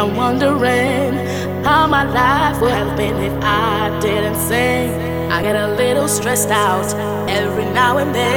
I'm wondering how my life would have been if I didn't sing, I get a little stressed out every now and then.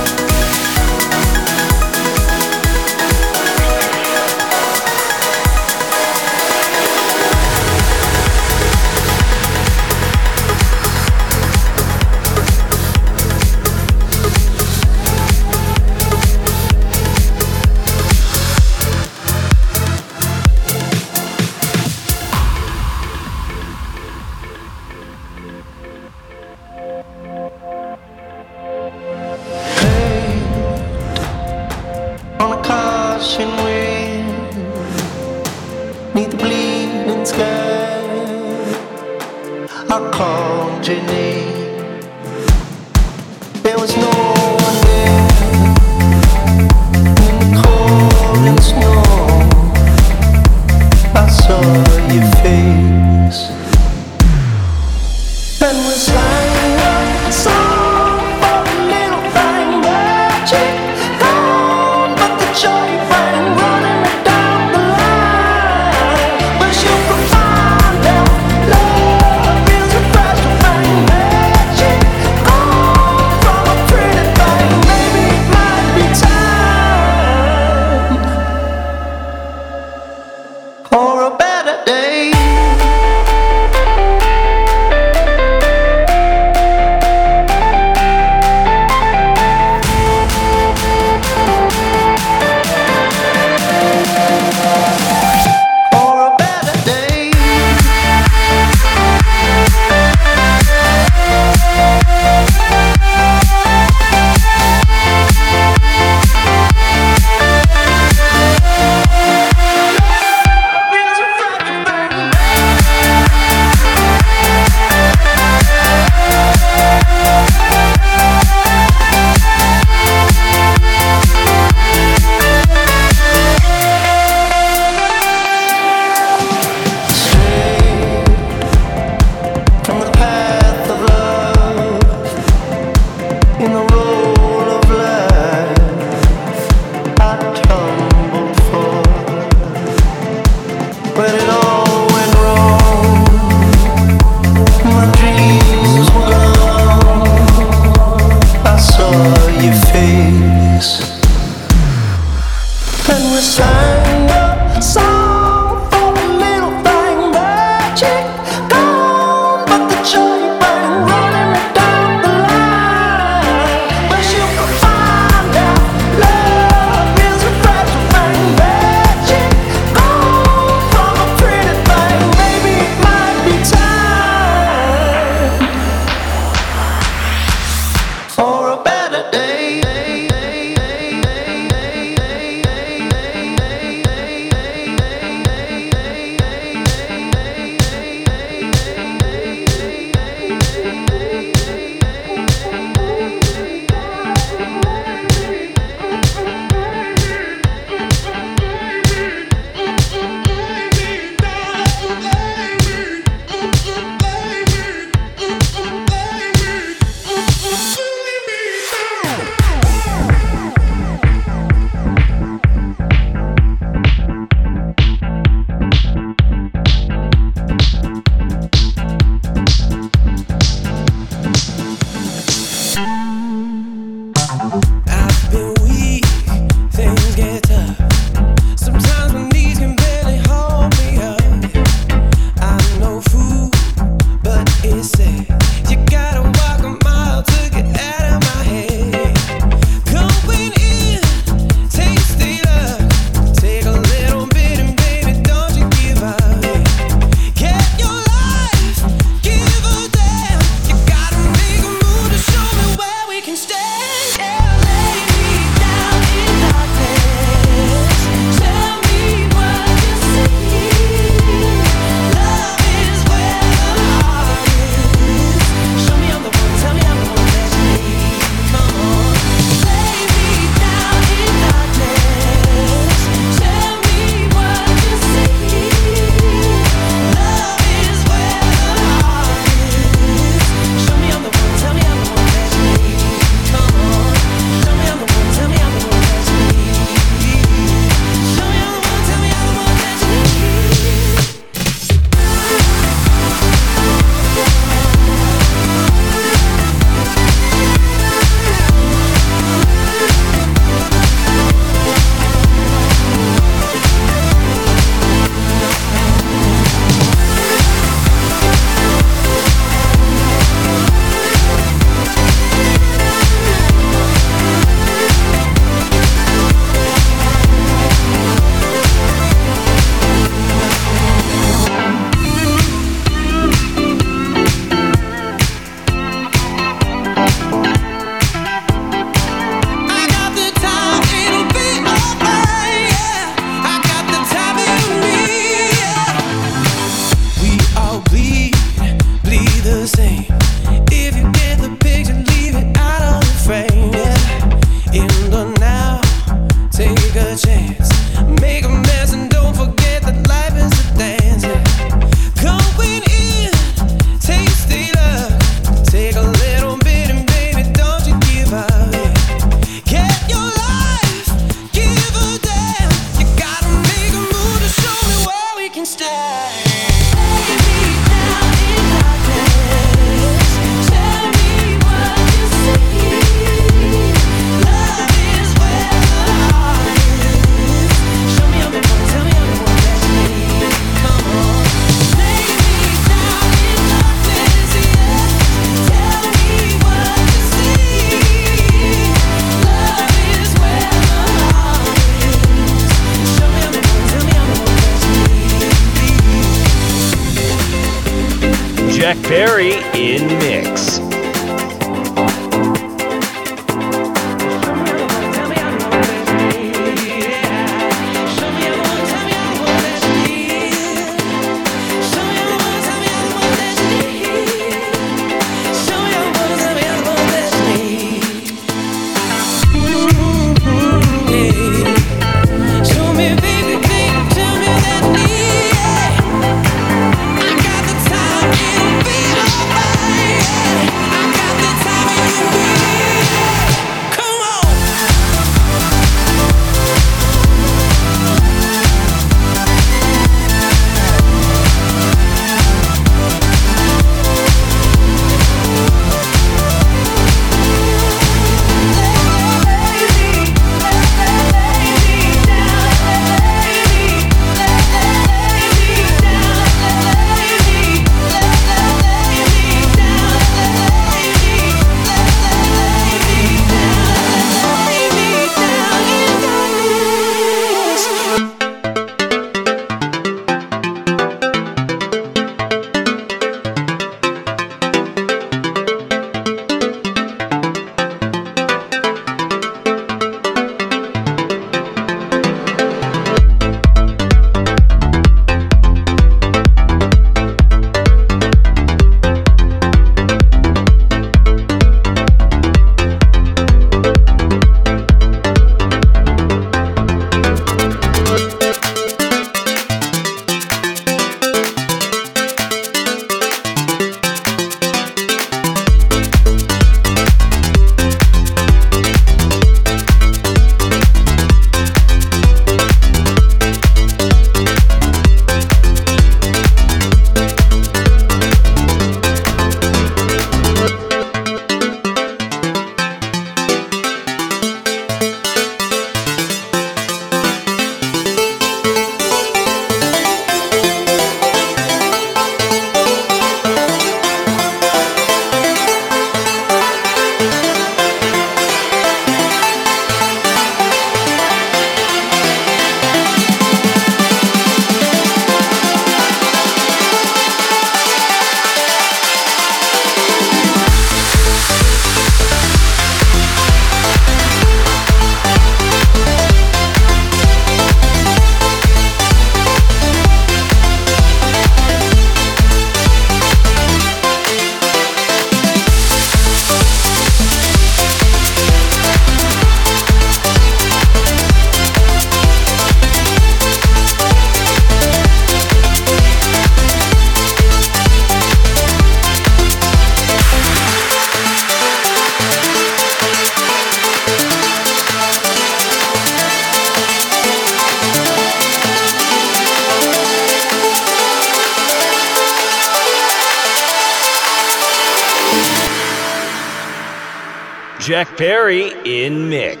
Jack Perry in mix.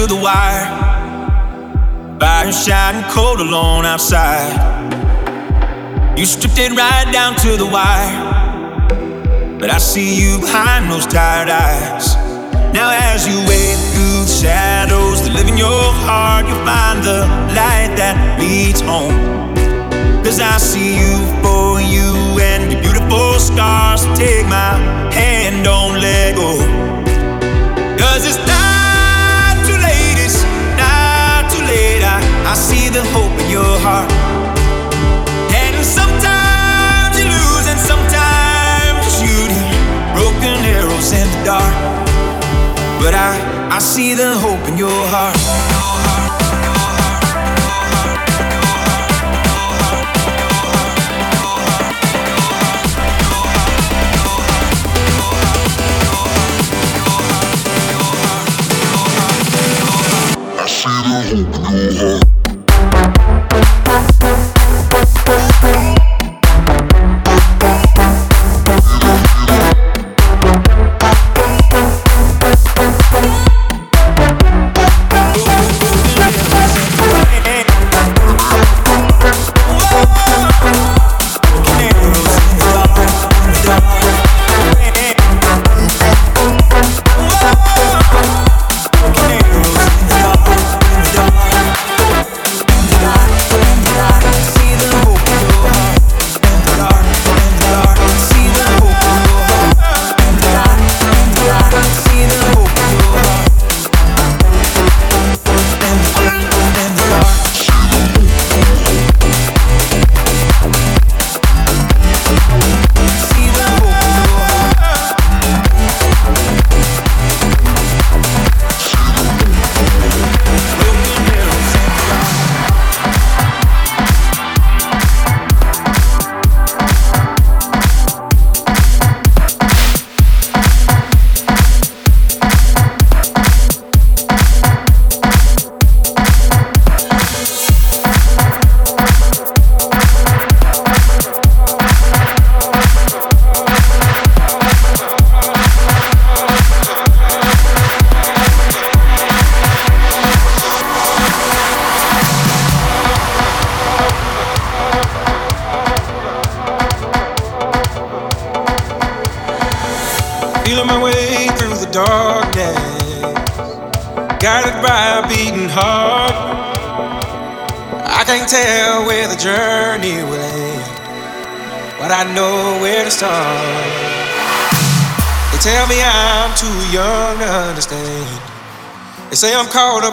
To the wire. Fire shining cold alone outside. You stripped it right down to the wire. But I see you behind those tired eyes. Now, as you wade through the shadows that live in your heart, you'll find the light that leads home. Cause I see you for you and your beautiful scars. Take my hand, don't let go. Cause it's not the hope in your heart. And sometimes you lose, and sometimes you're shooting broken arrows in the dark. But I, I see the hope in your heart. Feeling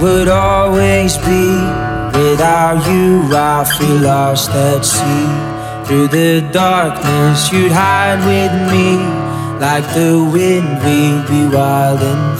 would always be. Without you, I feel lost at sea. Through the darkness, you'd hide with me. Like the wind, we'd be wild and free.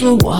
reward.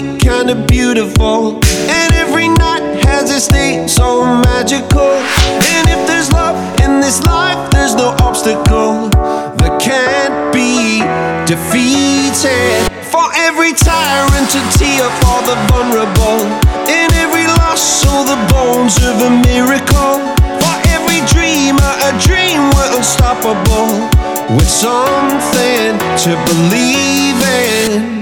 Kinda beautiful. And every night has its day so magical. And if there's love in this life, there's no obstacle that can't be defeated. For every tyrant, to tear for the vulnerable. In every loss, all the bones of a miracle. For every dreamer, a dream we're unstoppable. With something to believe in.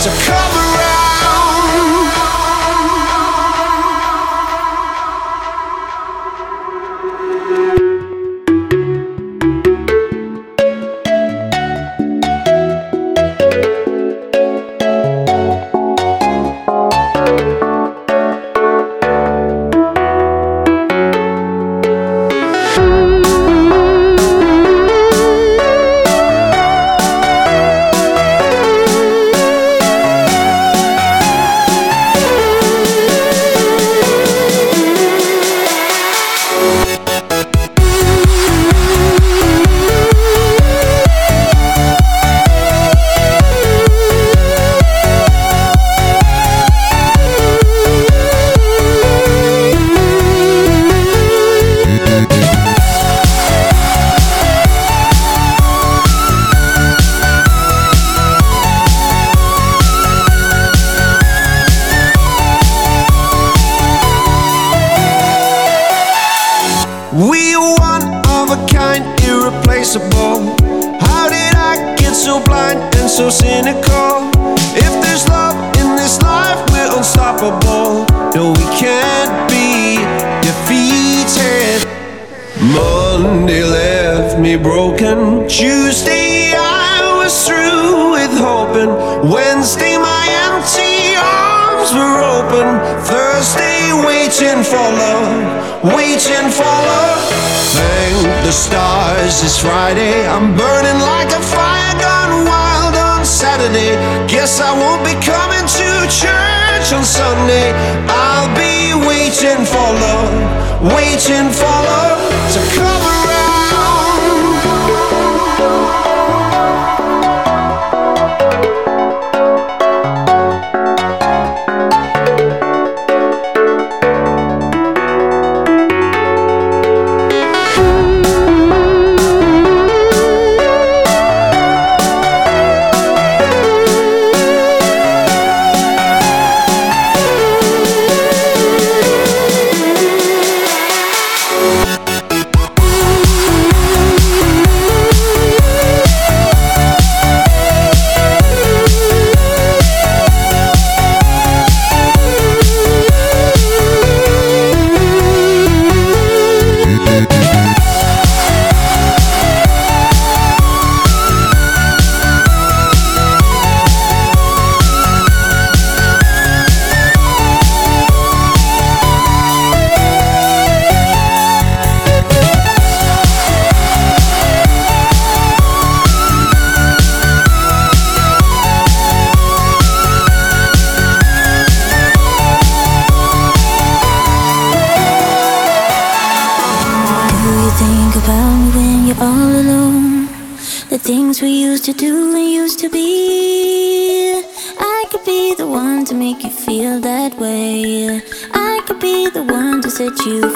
to come I'll be waiting for love, waiting for love you